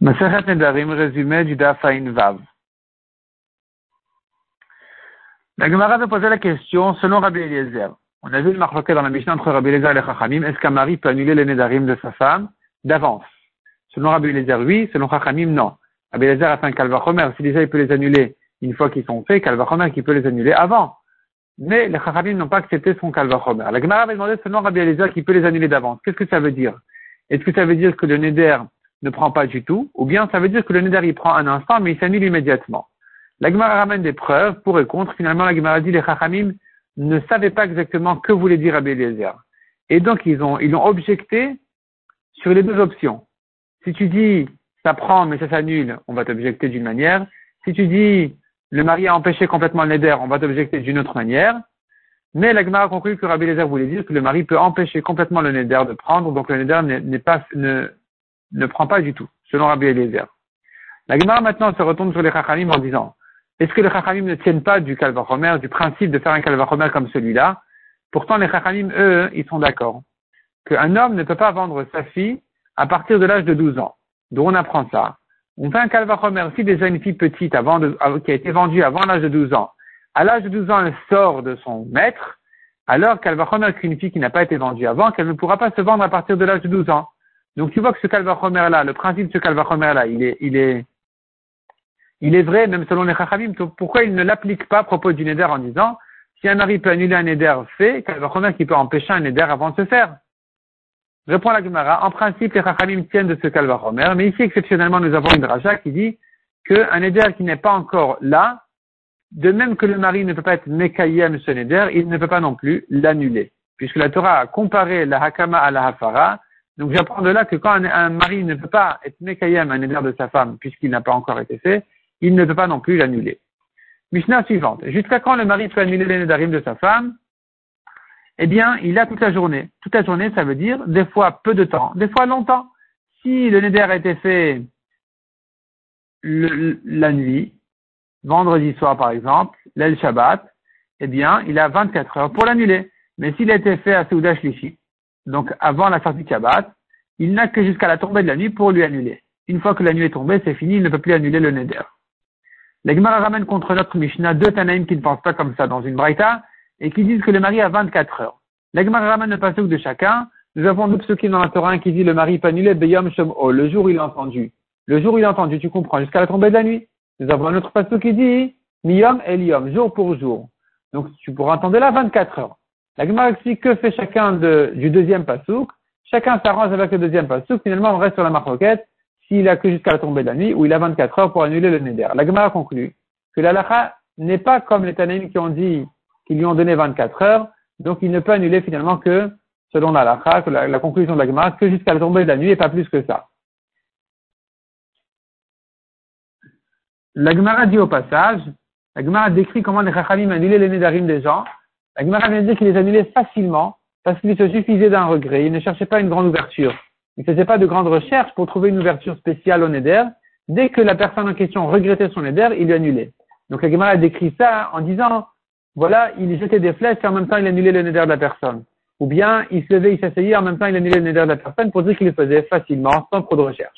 Maseret Nedarim, résumé du Dafain Vav. La Gemara veut poser la question selon Rabbi Eliezer. On a vu le marloquet dans la Mishnah entre Rabbi Eliezer et les Chachamim. Est-ce qu'un mari peut annuler les Nedarim de sa femme d'avance? Selon Rabbi Eliezer, oui. Selon Chachamim, non. Rabbi Eliezer a fait un calvachomer. Si déjà il peut les annuler une fois qu'ils sont faits, calvachomer qui peut les annuler avant. Mais les Chachamim n'ont pas accepté son calvachomer. La Gemara avait demandé selon Rabbi Eliezer qui peut les annuler d'avance. Qu'est-ce que ça veut dire? Est-ce que ça veut dire que le Neder ne prend pas du tout, ou bien ça veut dire que le Neder il prend un instant, mais il s'annule immédiatement. La Gemara ramène des preuves pour et contre. Finalement, la Gemara dit les Chachamim ne savaient pas exactement que voulait dire Rabbi. Et donc, ils ont, ils ont objecté sur les deux options. Si tu dis, ça prend, mais ça s'annule, on va t'objecter d'une manière. Si tu dis, le mari a empêché complètement le Neder, on va t'objecter d'une autre manière. Mais la Gemara a conclu que Rabbi Eliezer voulait dire que le mari peut empêcher complètement le Neder de prendre, donc le Neder n'est pas, ne, ne prend pas du tout, selon Rabbi Eliezer. La Gemara maintenant se retourne sur les Chachamim en disant, est-ce que les Chachamim ne tiennent pas du Kalvachomer, du principe de faire un Kalvachomer comme celui-là? Pourtant, les Chachamim, eux, ils sont d'accord qu'un homme ne peut pas vendre sa fille à partir de l'âge de 12 ans. D'où on apprend ça On fait un Kalvachomer, si déjà une fille petite avant de, qui a été vendue avant l'âge de 12 ans, à l'âge de 12 ans, elle sort de son maître, alors Kalvachomer qu'une fille qui n'a pas été vendue avant, qu'elle ne pourra pas se vendre à partir de l'âge de 12 ans. Donc tu vois que ce Kalvachomer-là, le principe de ce Kalvachomer-là, il est, il est, il est vrai, même selon les Chachamim, pourquoi il ne l'applique pas à propos du Neder en disant, si un mari peut annuler un Neder fait, Kalvachomer qui peut empêcher un Neder avant de se faire? Répond la Gemara, en principe, les Chachamim tiennent de ce Kalvachomer, mais ici, exceptionnellement, nous avons une Raja qui dit qu'un Neder qui n'est pas encore là, de même que le mari ne peut pas être Mekayem ce Neder, il ne peut pas non plus l'annuler. Puisque la Torah a comparé la Hakama à la Hafara, donc j'apprends de là que quand un, mari ne peut pas être Mekayem un éder de sa femme, puisqu'il n'a pas encore été fait, il ne peut pas non plus l'annuler. Mishnah suivante. Jusqu'à quand le mari peut annuler les Nédarim de sa femme? Eh bien, il a toute la journée. Toute la journée, ça veut dire des fois peu de temps, des fois longtemps. Si le Néder a été fait la nuit, vendredi soir par exemple, l'El Shabbat, eh bien, il a 24 heures pour l'annuler. Mais s'il a été fait à Souda Shlishi, donc avant la sortie Shabbat, il n'a que jusqu'à la tombée de la nuit pour lui annuler. Une fois que la nuit est tombée, c'est fini, il ne peut plus annuler le Neder. La Gemara ramène contre notre Mishnah deux Tanaïm qui ne pensent pas comme ça dans une Braïta et qui disent que le mari a 24 heures. La Gemara ramène le pasuk de chacun. Nous avons deux psukim dans la Torah qui dit le mari peut annuler Beyom Shom'o, le jour il a entendu. Le jour où il a entendu, tu comprends, jusqu'à la tombée de la nuit. Nous avons un autre pasuk qui dit Miyom Eliom, jour pour jour. Donc tu pourras entendre là 24 heures. La Gemara explique que fait chacun du deuxième pasouk. Chacun s'arrange avec le deuxième pasouk. Finalement, on reste sur la marroquette s'il a que jusqu'à la tombée de la nuit ou il a 24 heures pour annuler le neder. La Gemara conclut que l'alacha n'est pas comme les Tanaïm qui ont dit qu'ils lui ont donné 24 heures, donc il ne peut annuler finalement que, selon l'alacha, que la, conclusion de la Gemara, que jusqu'à la tombée de la nuit et pas plus que ça. La Gemara dit au passage, la Gemara décrit comment les Chachamim annulaient les Nedarim des gens la Gemara vient de dire qu'il les annulait facilement parce qu'il se suffisait d'un regret. Il ne cherchait pas une grande ouverture. Il ne faisait pas de grandes recherches pour trouver une ouverture spéciale au Neder. Dès que la personne en question regrettait son Neder, il lui annulait. Donc la Gemara décrit ça en disant, voilà, il jetait des flèches et en même temps il annulait le Neder de la personne. Ou bien il se levait, il s'asseyait, en même temps il annulait le Neder de la personne pour dire qu'il le faisait facilement, sans trop de recherche.